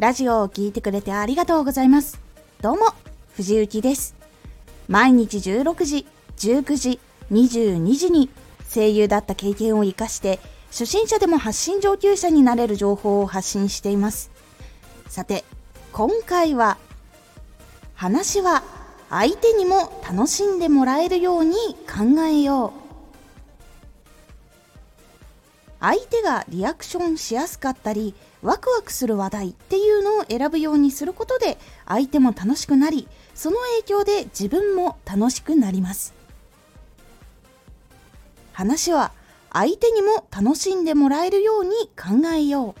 ラジオを聴いてくれてありがとうございます。どうも、藤幸です。毎日16時、19時、22時に声優だった経験を活かして、初心者でも発信上級者になれる情報を発信しています。さて、今回は、話は相手にも楽しんでもらえるように考えよう。相手がリアクションしやすかったりワクワクする話題って選ぶようにすることで相手も楽しくなりその影響で自分も楽しくなります。話は相手にも楽しんでもらえるように考えよう。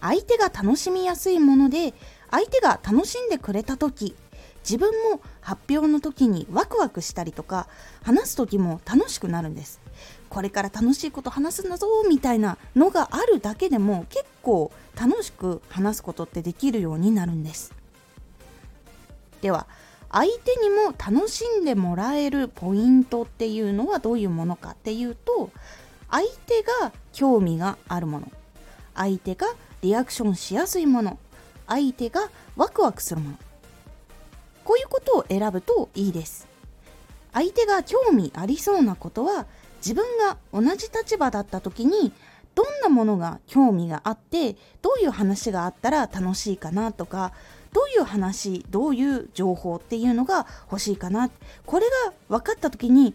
相手が楽しみやすいもので相手が楽しんでくれた時自分も発表の時にワクワクしたりとか話す時も楽しくなるんです。これから楽しいこと話すんだぞみたいなのがあるだけでも結構楽しく話すことってできるようになるんです。では相手にも楽しんでもらえるポイントっていうのはどういうものかっていうと相手が興味があるもの。相手がリアクションしやすいもの。相手がワクワクするもの。こういうことを選ぶといいです。相手が興味ありそうなことは自分が同じ立場だった時にどんなものが興味があってどういう話があったら楽しいかなとかどういう話どういう情報っていうのが欲しいかな。これが分かった時に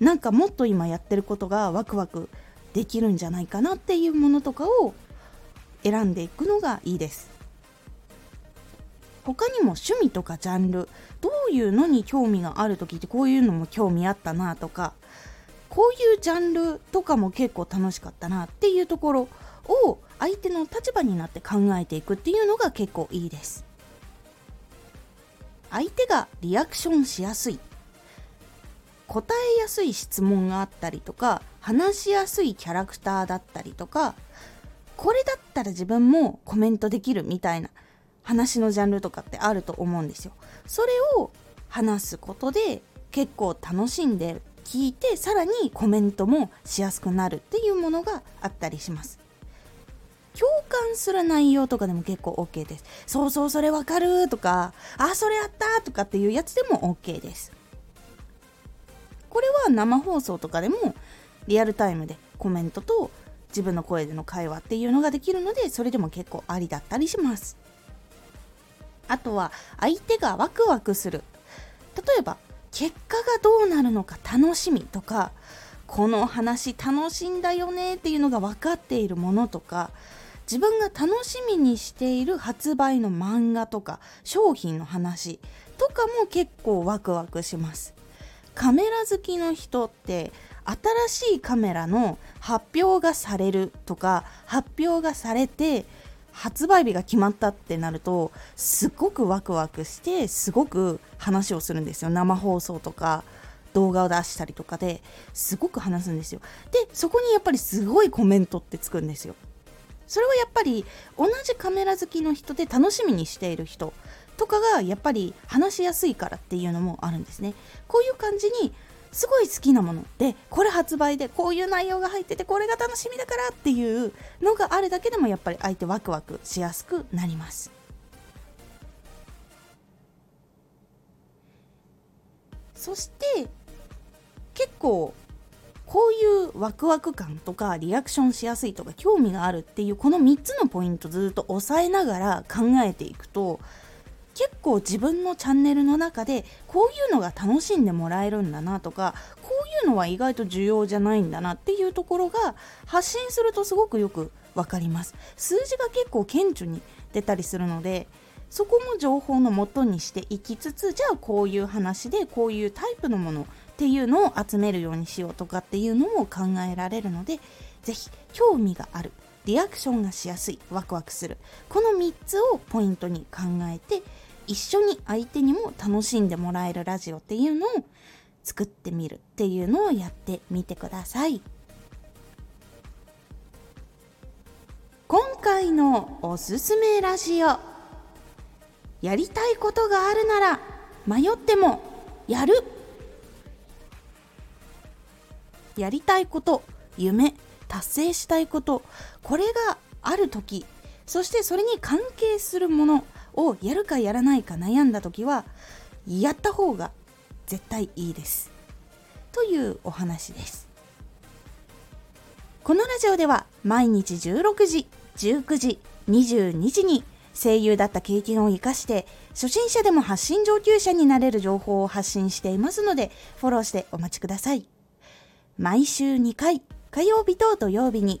なんかもっと今やってることがワクワクできるんじゃないかなっていうものとかを選んでいくのがいいです。他にも趣味とかジャンルどういうのに興味がある時ってこういうのも興味あったなとかこういうジャンルとかも結構楽しかったなっていうところを相手の立場になって考えていくっていうのが結構いいです。相手がリアクションしやすい。答えやすい質問があったりとか話しやすいキャラクターだったりとかこれだったら自分もコメントできるみたいな話のジャンルとかってあると思うんですよ。それを話すことで結構楽しんで聞いてさらにコメントもしやすくなるっていうものがあったりします。共感する内容とかでも結構 OK です。そうそうそれわかるとかあそれやったとかっていうやつでも OK です。これは生放送とかでもリアルタイムでコメントと自分の声での会話っていうのができるのでそれでも結構ありだったりします。あとは相手がワクワクする。例えば結果がどうなるのか楽しみとかこの話楽しいんだよねっていうのが分かっているものとか自分が楽しみにしている発売の漫画とか商品の話とかも結構ワクワクします。カメラ好きの人って新しいカメラの発表がされるとか発表がされて発売日が決まったってなるとすごくワクワクしてすごく話をするんですよ。生放送とか動画を出したりとかですごく話すんですよ。でそこにやっぱりすごいコメントってつくんですよ。それはやっぱり同じカメラ好きの人で楽しみにしている人とかがやっぱり話しやすいからっていうのもあるんですね。こういう感じにすごい好きなものでこれ発売でこういう内容が入っててこれが楽しみだからっていうのがあるだけでもやっぱり相手ワクワクしやすくなります。そして結構こういうワクワク感とかリアクションしやすいとか興味があるっていうこの3つのポイントずっと押さえながら考えていくと結構自分のチャンネルの中でこういうのが楽しんでもらえるんだなとかこういうのは意外と重要じゃないんだなっていうところが発信するとすごくよく分かります。数字が結構顕著に出たりするのでそこも情報のもとにしていきつつじゃあこういう話でこういうタイプのものっていうのを集めるようにしようとかっていうのも考えられるので是非興味があるリアクションがしやすいワクワクするこの3つをポイントに考えて一緒に相手にも楽しんでもらえるラジオっていうのを作ってみるっていうのをやってみてください。今回のおすすめラジオ。やりたいことがあるなら迷ってもやる。やりたいこと夢達成したいことこれがある時そしてそれに関係するものをやるかやらないか悩んだ時はやった方が絶対いいです。というお話です。このラジオでは毎日16時19時22時に声優だった経験を生かして初心者でも発信上級者になれる情報を発信していますのでフォローしてお待ちください。毎週2回火曜日と土曜日に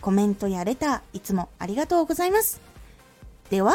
コメントやレター、いつもありがとうございます。では、